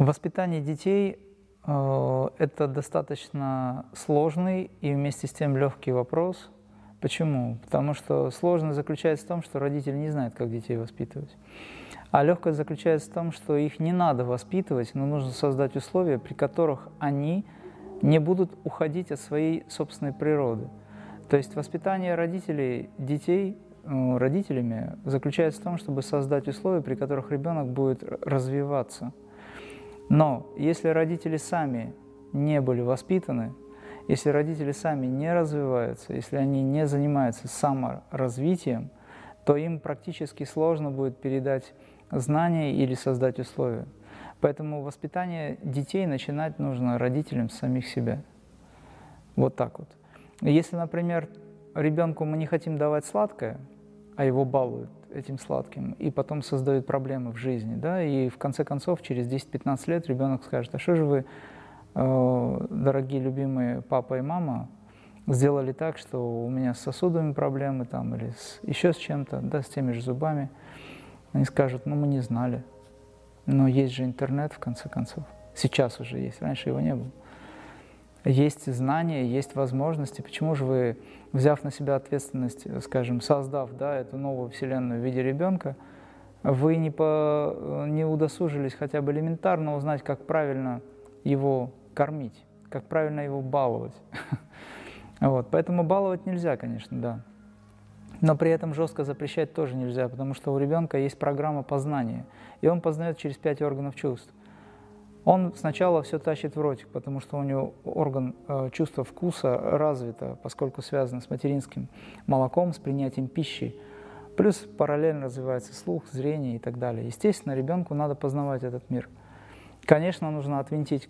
Воспитание детей э, – это достаточно сложный и вместе с тем легкий вопрос. Почему? Потому что сложность заключается в том, что родители не знают, как детей воспитывать. А легкость заключается в том, что их не надо воспитывать, но нужно создать условия, при которых они не будут уходить от своей собственной природы. То есть воспитание родителей, детей э, родителями заключается в том, чтобы создать условия, при которых ребенок будет развиваться – но если родители сами не были воспитаны, если родители сами не развиваются, если они не занимаются саморазвитием, то им практически сложно будет передать знания или создать условия. Поэтому воспитание детей начинать нужно родителям самих себя. Вот так вот. Если, например, ребенку мы не хотим давать сладкое, а его балуют, этим сладким, и потом создают проблемы в жизни, да, и в конце концов через 10-15 лет ребенок скажет, а что же вы, э, дорогие любимые папа и мама, сделали так, что у меня с сосудами проблемы там, или с, еще с чем-то, да, с теми же зубами, они скажут, ну мы не знали, но есть же интернет в конце концов, сейчас уже есть, раньше его не было есть знания, есть возможности. Почему же вы, взяв на себя ответственность, скажем, создав да, эту новую вселенную в виде ребенка, вы не, по, не удосужились хотя бы элементарно узнать, как правильно его кормить, как правильно его баловать. Вот, поэтому баловать нельзя, конечно, да. Но при этом жестко запрещать тоже нельзя, потому что у ребенка есть программа познания, и он познает через пять органов чувств. Он сначала все тащит в ротик, потому что у него орган э, чувства вкуса развито, поскольку связано с материнским молоком, с принятием пищи. Плюс параллельно развивается слух, зрение и так далее. Естественно, ребенку надо познавать этот мир. Конечно, нужно отвинтить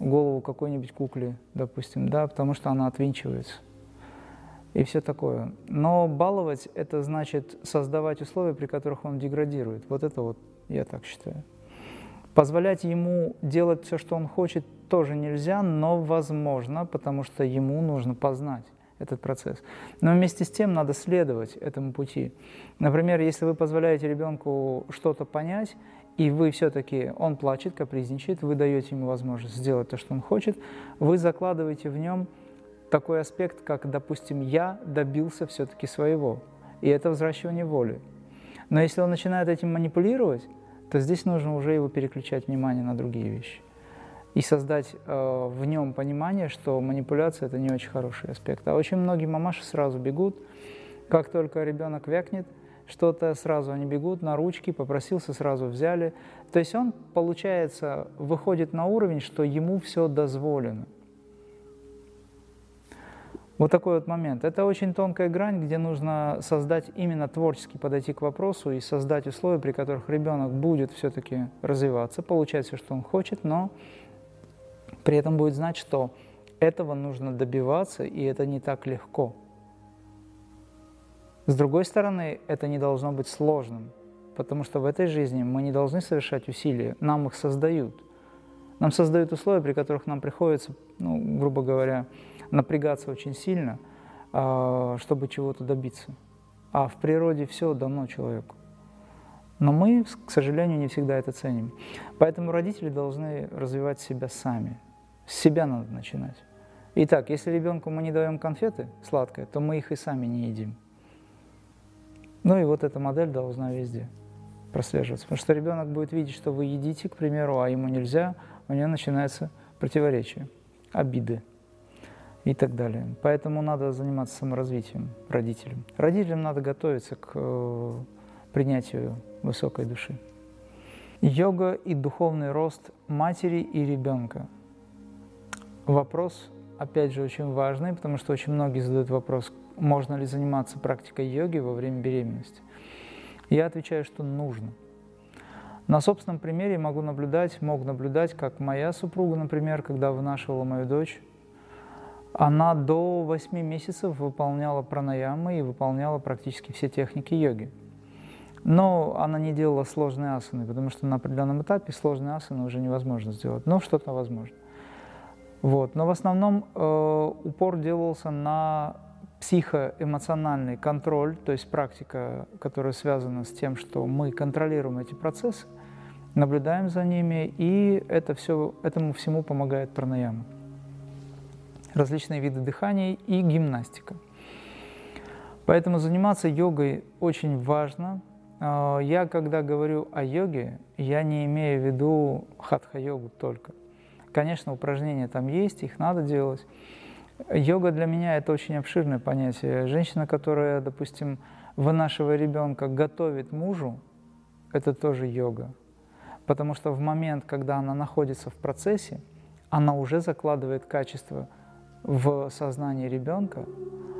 голову какой-нибудь кукле, допустим, да, потому что она отвинчивается. И все такое. Но баловать – это значит создавать условия, при которых он деградирует. Вот это вот я так считаю. Позволять ему делать все, что он хочет, тоже нельзя, но возможно, потому что ему нужно познать этот процесс. Но вместе с тем надо следовать этому пути. Например, если вы позволяете ребенку что-то понять, и вы все-таки, он плачет, капризничает, вы даете ему возможность сделать то, что он хочет, вы закладываете в нем такой аспект, как, допустим, я добился все-таки своего. И это взращивание воли. Но если он начинает этим манипулировать, то здесь нужно уже его переключать внимание на другие вещи и создать э, в нем понимание, что манипуляция это не очень хороший аспект. А очень многие мамаши сразу бегут, как только ребенок вякнет, что-то сразу они бегут на ручки, попросился, сразу взяли. То есть он, получается, выходит на уровень, что ему все дозволено. Вот такой вот момент. Это очень тонкая грань, где нужно создать именно творчески подойти к вопросу и создать условия, при которых ребенок будет все-таки развиваться, получать все, что он хочет, но при этом будет знать, что этого нужно добиваться, и это не так легко. С другой стороны, это не должно быть сложным, потому что в этой жизни мы не должны совершать усилия, нам их создают. Нам создают условия, при которых нам приходится, ну, грубо говоря, напрягаться очень сильно, а, чтобы чего-то добиться. А в природе все дано человеку. Но мы, к сожалению, не всегда это ценим. Поэтому родители должны развивать себя сами. С себя надо начинать. Итак, если ребенку мы не даем конфеты сладкое, то мы их и сами не едим. Ну и вот эта модель должна везде прослеживаться. Потому что ребенок будет видеть, что вы едите, к примеру, а ему нельзя, у него начинается противоречие, обиды и так далее. Поэтому надо заниматься саморазвитием родителям. Родителям надо готовиться к э, принятию высокой души. Йога и духовный рост матери и ребенка. Вопрос, опять же, очень важный, потому что очень многие задают вопрос, можно ли заниматься практикой йоги во время беременности. Я отвечаю, что нужно. На собственном примере могу наблюдать, мог наблюдать, как моя супруга, например, когда вынашивала мою дочь, она до 8 месяцев выполняла пранаямы и выполняла практически все техники йоги. Но она не делала сложные асаны, потому что на определенном этапе сложные асаны уже невозможно сделать, но что-то возможно. Вот. Но в основном э, упор делался на психоэмоциональный контроль, то есть практика, которая связана с тем, что мы контролируем эти процессы, наблюдаем за ними, и это все, этому всему помогает пранаяма. Различные виды дыхания и гимнастика. Поэтому заниматься йогой очень важно. А, я, когда говорю о йоге, я не имею в виду хатха-йогу только. Конечно, упражнения там есть, их надо делать. Йога для меня это очень обширное понятие. Женщина, которая, допустим, вынашивая ребенка, готовит мужу, это тоже йога. Потому что в момент, когда она находится в процессе, она уже закладывает качество в сознание ребенка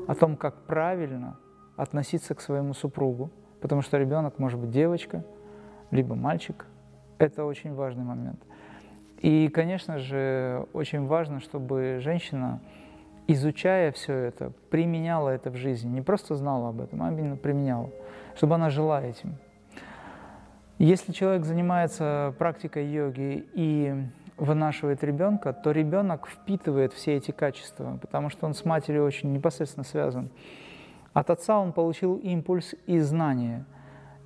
о том, как правильно относиться к своему супругу. Потому что ребенок может быть девочка, либо мальчик. Это очень важный момент. И, конечно же, очень важно, чтобы женщина, изучая все это, применяла это в жизни. Не просто знала об этом, а именно применяла. Чтобы она жила этим. Если человек занимается практикой йоги и вынашивает ребенка, то ребенок впитывает все эти качества, потому что он с матерью очень непосредственно связан. От отца он получил импульс и знания –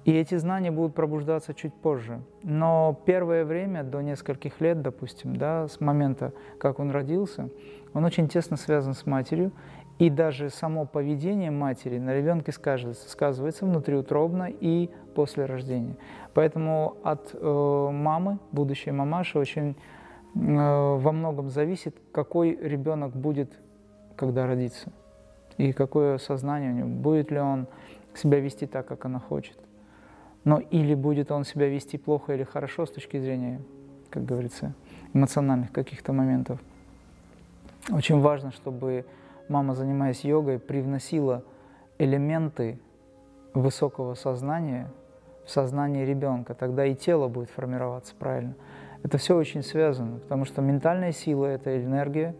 и эти знания будут пробуждаться чуть позже. Но первое время, до нескольких лет, допустим, да, с момента, как он родился, он очень тесно связан с матерью, и даже само поведение матери на ребенке сказывается, сказывается внутриутробно и после рождения. Поэтому от э, мамы, будущей мамаши, очень э, во многом зависит, какой ребенок будет, когда родится, и какое сознание у него, будет ли он себя вести так, как она хочет. Но или будет он себя вести плохо или хорошо с точки зрения, как говорится, эмоциональных каких-то моментов. Очень важно, чтобы мама, занимаясь йогой, привносила элементы высокого сознания в сознание ребенка. Тогда и тело будет формироваться правильно. Это все очень связано, потому что ментальная сила – это энергия,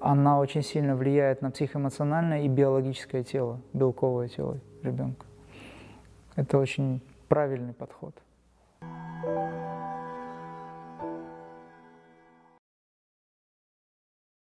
она очень сильно влияет на психоэмоциональное и биологическое тело, белковое тело ребенка. Это очень правильный подход. thank you